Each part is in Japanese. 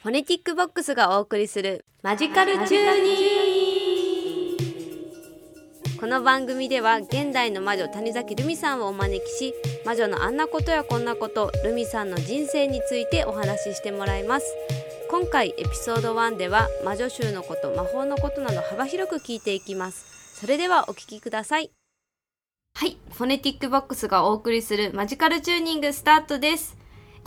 フォネティックボックスがお送りするマジカルチューニング。この番組では現代の魔女谷崎ルミさんをお招きし魔女のあんなことやこんなことルミさんの人生についてお話ししてもらいます。今回エピソード1では魔女術のこと魔法のことなど幅広く聞いていきます。それではお聞きください。はい。フォネティックボックスがお送りするマジカルチューニングスタートです。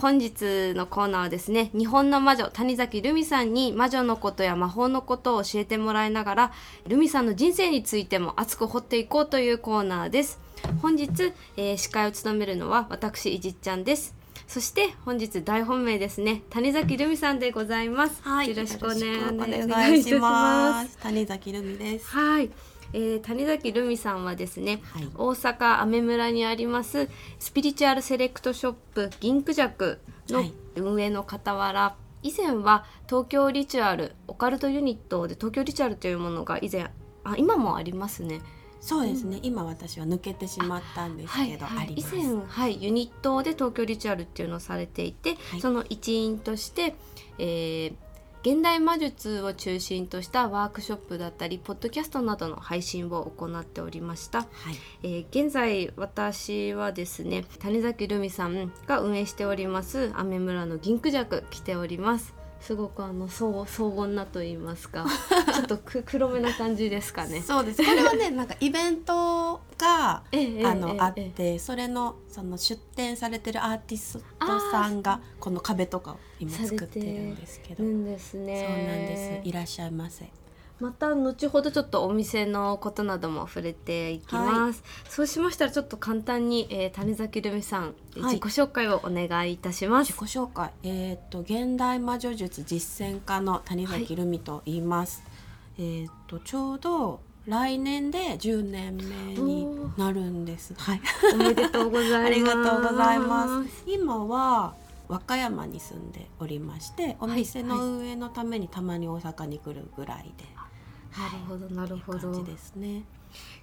本日のコーナーはですね日本の魔女谷崎ルミさんに魔女のことや魔法のことを教えてもらいながらルミさんの人生についても熱く掘っていこうというコーナーです。本日、えー、司会を務めるのは私いじっちゃんです。そして本日大本命ですね谷崎ルミさんでございます、はい、よろしくお願いします。谷崎ルミです。はいえー、谷崎ルミさんはですね、はい、大阪雨村にありますスピリチュアルセレクトショップ銀クジャクの運営の傍ら、はい、以前は東京リチュアルオカルトユニットで東京リチュアルというものが以前あ今もありますね。そうですね、うん、今私は抜けてしまったんですけど、はい。はい、以前、はい、ユニットで東京リチュアルっていうのをされていて、はい、その一員として、えー、現代魔術を中心としたワークショップだったりポッドキャストなどの配信を行っておりました、はい、えー、現在私はですね谷崎ルミさんが運営しておりますアメ村の銀クジャク来ておりますすごくあの荘荘厳なと言いますか ちょっとく黒めな感じですかね。そうですこれはねなんかイベントが、ええ、あの、え、あってそれのその出展されてるアーティストさんがこの壁とかを今作ってるんですけど。んですね。そうなんです。いらっしゃいませ。また後ほどちょっとお店のことなども触れていきます、はい、そうしましたらちょっと簡単に、えー、谷崎ルミさん、自己紹介をお願いいたします自己紹介えっ、と現代魔女術実践家の谷崎ルミと言います、はい、えっ、とちょうど来年で10年目になるんです。はい。おめでとうございます。ありがとうございます。今は和歌山に住んでおりまして、お店の運営のためにたまに大阪に来るぐらいで。はいなるほどなるほど。ですね。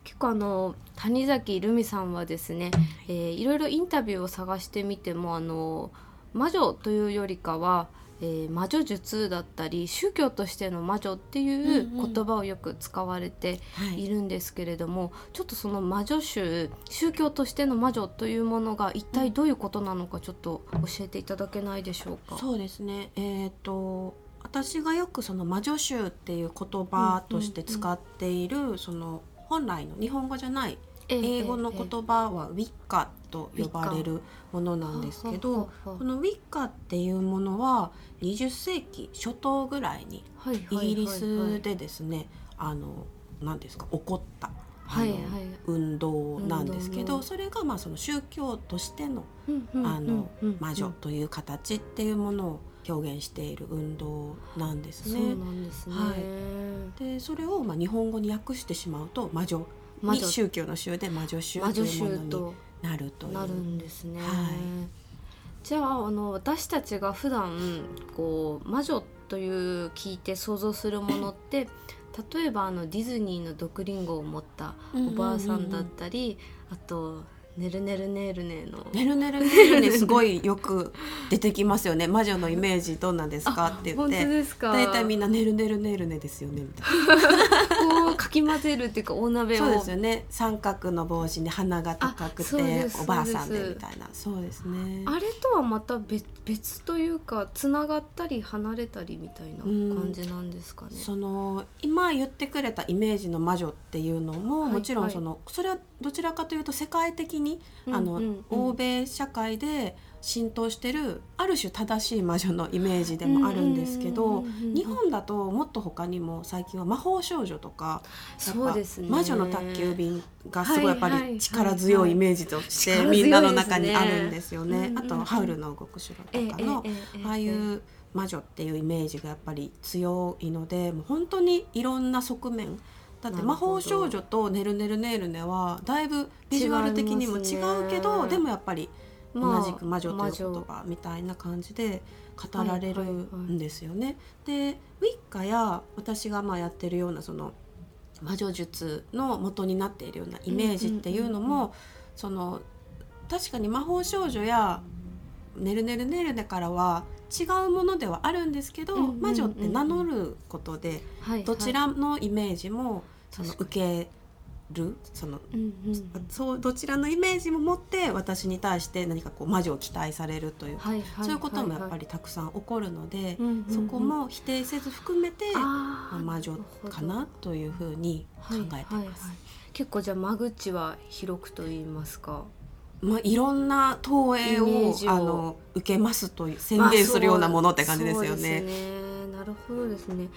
結構あの谷崎ルミさんはですね、えー、いろいろインタビューを探してみてもあの魔女というよりかは、えー、魔女術だったり宗教としての魔女っていう言葉をよく使われているんですけれども、うんうんはい、ちょっとその魔女宗宗教としての魔女というものが一体どういうことなのかちょっと教えていただけないでしょうか？そうですねえーと私がよくその魔女集っていう言葉として使っている、その本来の日本語じゃない英語の言葉はウィッカと呼ばれるものなんですけどこのウィッカっていうものは20世紀初頭ぐらいにイギリスでですねあの何ですか起こったはいはい、運動なんですけどそれがまあその宗教としてのあの魔女という形っていうものを表現している運動なんですね。で。はい、でそれをまあ日本語に訳してしまうと魔女に宗教の宗で魔女宗というものになるという。なるんですね。はい、じゃああの私たちが普段こう魔女という聞いて想像するものって例えばあのディズニーの毒リンゴを持ったおばあさんだったり、あとねるねるねるねの。ねるねるねるねすごいよく出てきますよね。魔女のイメージどんなんですかって言って。大体みんなねるねるねるねですよね。みたいなこうかき混ぜるっていうか大鍋を。そうですよね。三角の帽子に鼻が高くておばあさんでみたいな。そうですね。あれとはまた別別というかつながったり離れたりみたいな感じなんですかね、その今言ってくれたイメージの魔女っていうのも、はい、もちろんその、はい、それはどちらかというと世界的に、あの、欧米社会で浸透してるある種正しい魔女のイメージでもあるんですけど日本だともっと他にも最近は魔法少女とかそうです、ね、魔女の宅急便がすごいやっぱり力強いイメージとしてみんなの中にあるんですよね。あと「ハウルの動く城」とかのああいう魔女っていうイメージがやっぱり強いのでもう本当にいろんな側面だって魔法少女と「ねるねるねるね」はだいぶビジュアル的にも違うけど、ね、でもやっぱり同じく魔女という言葉みたいな感じで語られるんですよね。でウィッカや私がまあやってるようなその魔女術の元になっているようなイメージっていうのもその確かに魔法少女やねるねるねるねからは違うものではあるんですけど、うんうんうんうん。魔女って名乗ることではいどちらのイメージもその受けるそのうんうん。そうどちらのイメージも持って私に対して何かこう魔女を期待されるというか、はいはいそういうこともやっぱり、りたくさん起こるので、うんうんうん。そこも否定せず含めて、あ魔女かなというふうに考えてます。はいはいはい。結構じゃあ間口は広くと言いますかまあ、いろんな投影をあの受けますと宣言するようなものって感じですよね。ですね。なるほどですね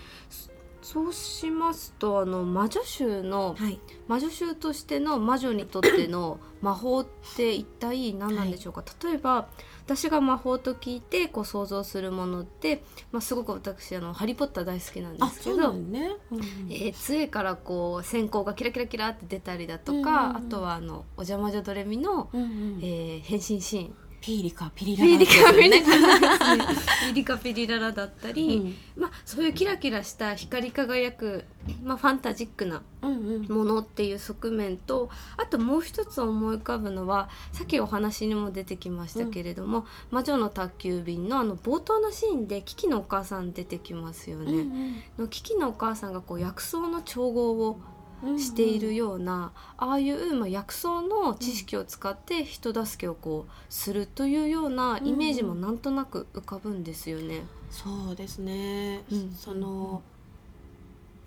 そそうしますとあの魔女衆のはい、魔女衆としての魔女にとっての 魔法って一体何なんでしょうか、例えば私が魔法と聞いてこう想像するものって、まあ、すごく私あの「ハリー・ポッター」大好きなんであ、すけどんね。うん。えー杖からこう線香がキラキラキラって出たりだとか、うんうんうん。あとはあの「お邪魔女ドレミの」うんうん。えー変身シーンピーリカピリラピリカピリね。ララピリカピリララだったり、うんまあ、そういうキラキラした光り輝く、まあ、ファンタジックなうんうんものっていう側面とあともう一つ思い浮かぶのはさっきお話にも出てきましたけれども「魔女の宅急便」のあの冒頭のシーンでキキのお母さん出てきますよね。のキキのお母さんがこう薬草の調合をうんしているような、ああいう、まあ、薬草の知識を使って人助けをこうするというようなイメージもなんとなく浮かぶんですよね。そうですね。うんその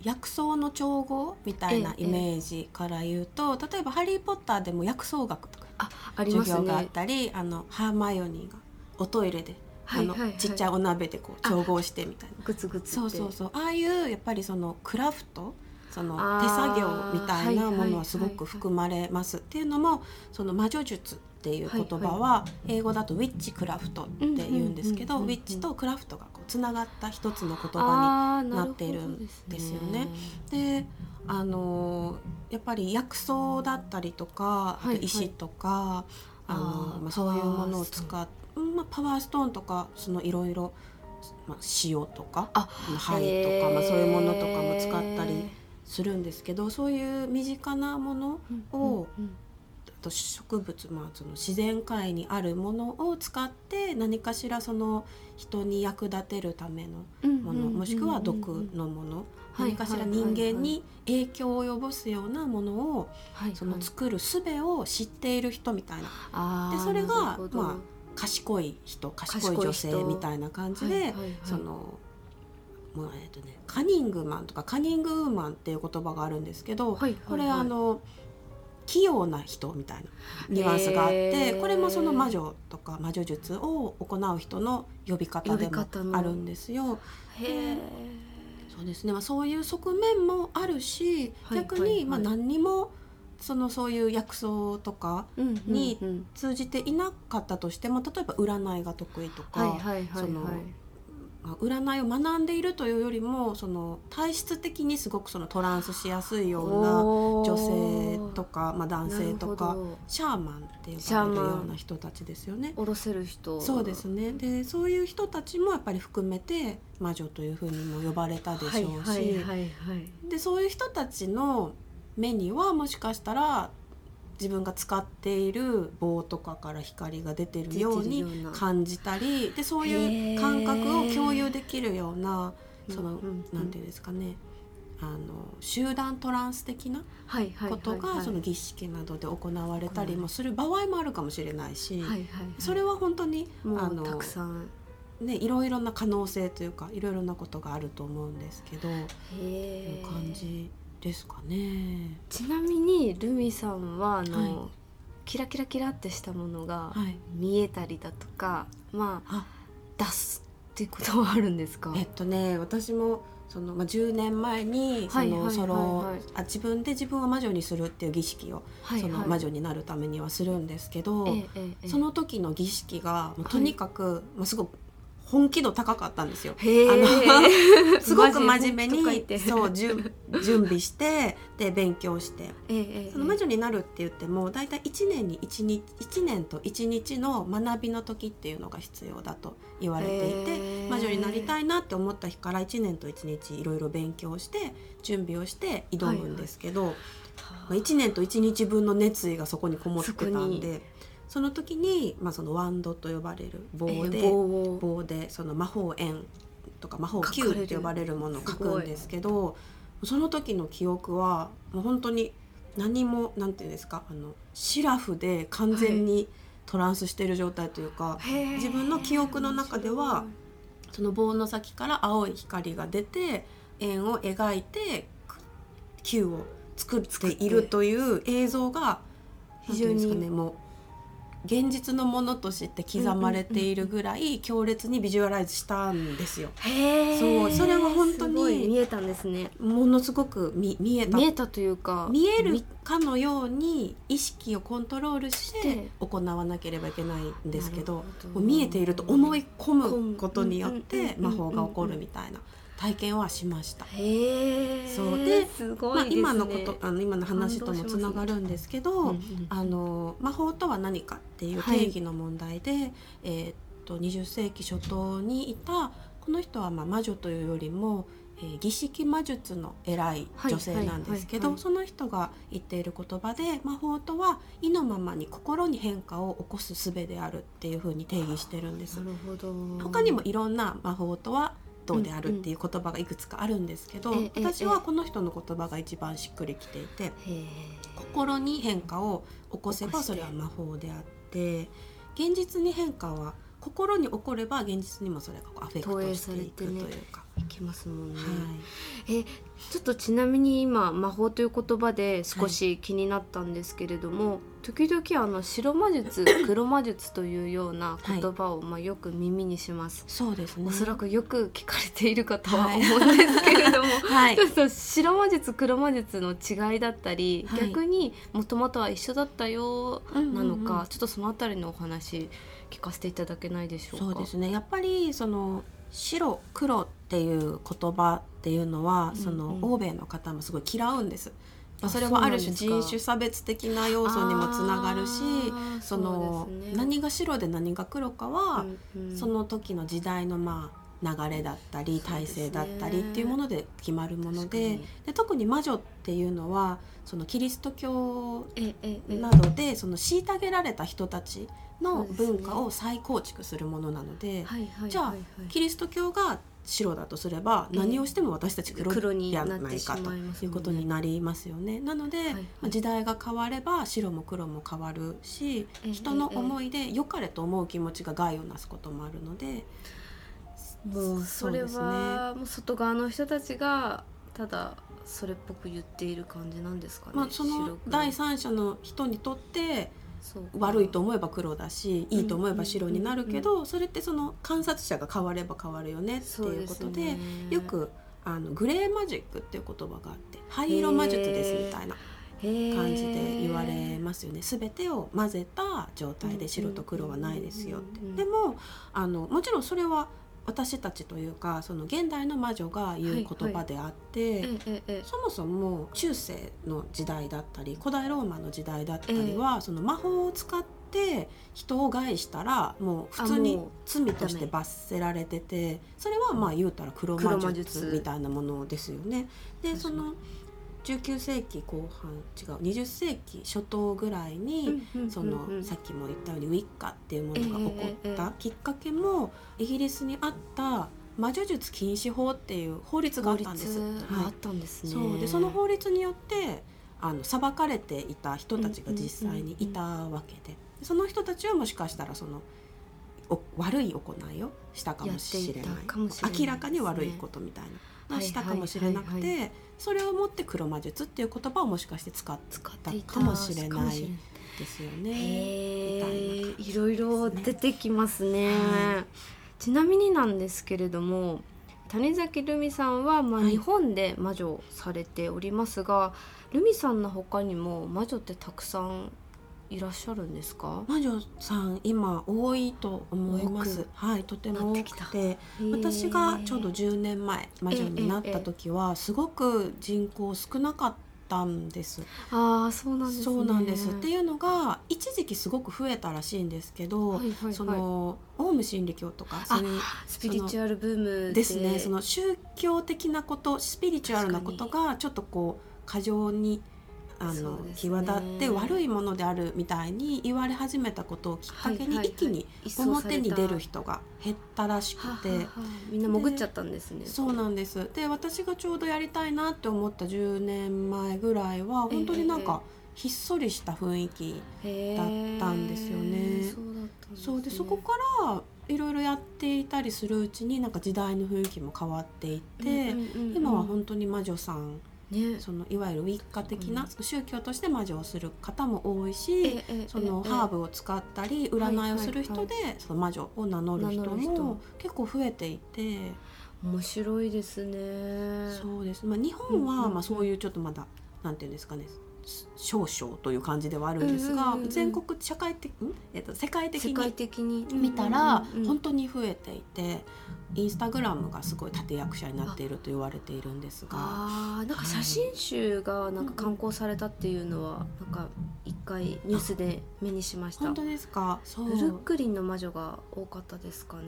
薬草の調合みたいなええイメージから言うと、例えば「ハリー・ポッター」でも薬草学とかあありますね。授業があったり、あのハーマイオニーがおトイレで、はいはいはいあのちっちゃいお鍋でこう調合してみたいな。グツグツそうそうそうああいうやっぱりそのクラフトその手作業みたいなものはすごく含まれます、っていうのもその魔女術っていう言葉は英語だとウィッチクラフトって言うんですけど、ウィッチとクラフトがこうつながった一つの言葉あーなっているんですよね。にであのーやっぱり薬草だったりとか、あと石とかあのまあ、そういうものを使っまあ、パワーストーンとかそのいろいろ、まあ、塩とかあ灰とか、まあ、そういうものとかも使ったりするんですけどそういう身近なものをうんうん。あと植物、まあ、その自然界にあるものを使って何かしらその人に役立てるためのうんもの、もしくは毒のもの、何かしら人間に影響を及ぼすようなものをはいその作る術を知っている人みたいな。あーでそれがまあ賢い人賢い女性みたいな感じで、はいはいはい。そのもうえっとねカニングマンとかカニングウーマンっていう言葉があるんですけど、はいはいはい。これあの器用な人みたいなニュアンスがあって、へー。これもその魔女とか魔女術を行う人の呼び方でもあるんですよ。へえそうですね、まあ、そういう側面もあるし、はい逆に、はい。はいまあ、何にもそのそういう薬草とかにうんうん。通じていなかったとしても例えば占いが得意とか、はいはいはいはい。そのまあ占いを学んでいるというよりもその体質的にすごくそのトランスしやすいような女性とか、まあ、男性とかシャーマンって呼ばれるような人たちですよね。下ろせる人。そうですね。でそういう人たちもやっぱり含めて魔女というふうにも呼ばれたでしょうし、でそういう人たちの目にはもしかしたら自分が使っている棒とかから光が出てるように感じたりでそういう感覚を共有できるようなその、なんていうんですかね。あの集団トランス的なことがその儀式などで行われたりもする場合もあるかもしれないし、それは本当にあのもうたくさん。ね、いろいろな可能性というかいろいろなことがあると思うんですけど、感じですかね。ちなみにルミさんはあの、はい。キラキラキラってしたものがはい、見えたりだとかまああ。出すっていうことはあるんですか？えっとね私もその、まあ、10年前にそはいはいはいはい。のそのあ自分で自分を魔女にするっていう儀式を、はいその魔女になるためにはするんですけど、ええその時の儀式がとにかく、まあ、すごく本気度高かったんですよ。あの すごく真面目にそう準備してで勉強して。その魔女になるって言っても大体1年に1日1年と1日の学びの時っていうのが必要だと言われていへてー。魔女になりたいなって思った日から1年と1日いろいろ勉強して準備をして挑むんですけど、まあ、1年と1日分の熱意がそこにこもってたんでその時に、まあ、そのワンドと呼ばれる棒で、えー棒でその魔法円とか魔法球って呼ばれるものを書くんですけどその時の記憶はもう本当に何もなんていうんですかあのシラフで完全にトランスしている状態というか、自分の記憶の中ではその棒の先から青い光が出て円を描いて球を作っているという映像が非常にねもう現実のものとして刻まれているぐらい強烈にビジュアライズしたんですよ。へそうそれは本当に見えたんですね。ものすごく見見えた。見えたというか。見えるみかのように意識をコントロールししてて。行わなければいけないんですけどど。見えていると思い込むことによって魔法が起こるみたいな体験はしました。そう。ですまあ、今のことあの今の話ともつながるんですけど、うんうんあの魔法とは何かっていう定義の問題で、えーっと20世紀初頭にいたこの人はまあ魔女というよりも、えー儀式魔術の偉い女性なんですけど、はいはいはい。はい。その人が言っている言葉で魔法とは意のままに心に変化を起こす術であるっていうふうに定義してるんです。な。るほど。他にもいろんな魔法とはどうであるっていう言葉がいくつかあるんですけど、うんうんええ私はこの人の言葉が一番しっくりきていて心に変化を起こせばそれは魔法であって現実に変化は心に起これば現実にもそれがアフェクトしていくというか。いきますもんね、はい。えちょっとちなみに今魔法という言葉で少し気になったんですけれども、時々あの白魔術 黒魔術というような言葉をまあよく耳にします、そうですね。おそらくよく聞かれているかとははい。思うんですけれども、はい。ちょっと白魔術黒魔術の違いだったり、はい。逆にもともとは一緒だったよなのか、うんうん。うんちょっとそのあたりのお話聞かせていただけないでしょうか？そうですね。やっぱりその白黒っていう言葉っていうのは、うんうん。その欧米の方もすごい嫌うんです。まああそれはある種人種差別的な要素にもつながるしそのね何が白で何が黒かは、うんうん。その時の時代のまあ流れだったり体制だったりっていうもので決まるもので確かに。で特に魔女っていうのはそのキリスト教などでその虐げられた人たちの文化を再構築するものなので、はいはい。じゃあキリスト教が白だとすればええ何をしても私たち黒黒にやないかと。まいうことになりますよね。なので、時代が変われば白も黒も変わるしええ人の思いで良かれと思う気持ちが害をなすこともあるので。もうそれそうですね。はもう外側の人たちがただそれっぽく言っている感じなんですかね。まあ、その第三者の人にとって悪いと思えば黒だしいいと思えば白になるけど、それってその観察者が変われば変わるよねっていうことですね。よくあのグレーマジックっていう言葉があって灰色魔術ですみたいな感じで言われますよね。全てを混ぜた状態で白と黒はないですよって。でもあのもちろんそれは私たちというかその現代の魔女が言う言葉であって、ええええそもそも中世の時代だったり古代ローマの時代だったりは、その魔法を使って人を害したらもう普通に罪として罰せられててそれはまあ言うたら黒魔術術。みたいなものですよね。でその19世紀後半違う20世紀初頭ぐらいに、そのさっきも言ったようにウィッカっていうものが起こった。きっかけもイギリスにあった魔女術禁止法っていう法律があったんです。あったんですね。そう。でその法律によってあの裁かれていた人たちが実際にいたわけで,、その人たちはもしかしたらそのお悪い行いをしたかもしれない。ね。明らかに悪いことみたいなのをしたかもしれなくて、はいはいそれをもって黒魔術っていう言葉をもしかして使ったかもしれないですよね。いいろいろ出てきますね、はちなみになんですけれども谷崎ルミさんは、まあ、はい。日本で魔女をされておりますが、ルミさんの他にも魔女ってたくさんいらっしゃるんですか？魔女さん今多いと思います。はい、とても多くて、私がちょうど10年前魔女になった時はすごく人口少なかったんです。ああそうなんですねそうなんです。っていうのが一時期すごく増えたらしいんですけど、はいはいはいそのオウム真理教とかそういうスピリチュアルブームですね。その宗教的なこと、スピリチュアルなことがちょっとこう過剰にあの、ね、際立って悪いものであるみたいに言われ始めたことをきっかけに一気に表に出る人が減ったらしくて、はははみんな潜っちゃったんですね。そうなんです。で私がちょうどやりたいなって思った10年前ぐらいは本当になんか、ひっそりした雰囲気だったんですよね。そうで、そこからいろいろやっていたりするうちになんか時代の雰囲気も変わっていって、今は本当に魔女さんね、そのいわゆるウィッカ的な、宗教として魔女をする方も多いし、そのハーブを使ったり占いをする人で、その魔女を名乗る人も結構増えていて。面白いですね。そうです、まあ、日本はまあそういうちょっとまだなんていうんですかね少々という感じではあるんですが、全国社会的、えっと、世界的に。見たら本当に増えていて、インスタグラムがすごい立役者になっていると言われているんですが。あなんか写真集がなんか刊行されたっていうのは、なんか一回ニュースで目にしました。本当ですか？そう。ブルックリンの魔女が多かったですかね。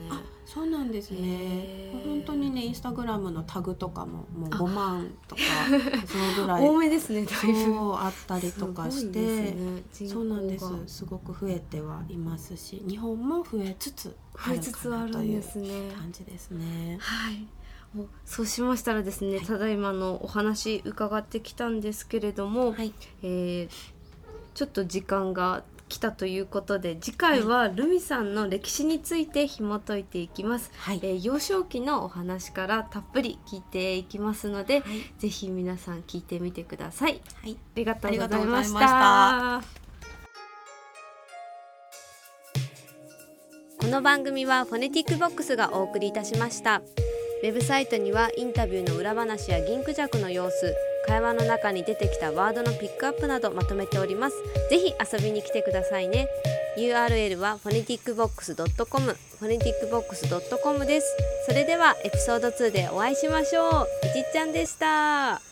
そうなんですね。本当にねインスタグラムのタグとかももう5万とか そのぐらい。多めですねだいぶあったりとかして、ね、そうなんです。すごく増えてはいますし日本も増えつつ増えつつあるんですね。感じですね。はい。そうしましたらですね、はい、ただいまのお話伺ってきたんですけれども、はい、えー、ちょっと時間が来たということで次回はルミさんの歴史について紐解いていきます、はい、えー、幼少期のお話からたっぷり聞いていきますので、はい、ぜひ皆さん聞いてみてください、はい、ありがとうございました。この番組はフォネティックボックスがお送りいたしました。ウェブサイトにはインタビューの裏話や銀クジャクの様子会話の中に出てきたワードのピックアップなどまとめております。ぜひ遊びに来てくださいね。URL はフォネティックボックス .com フォネティックボックス .com です。それではエピソード2でお会いしましょう。いちっちゃんでした。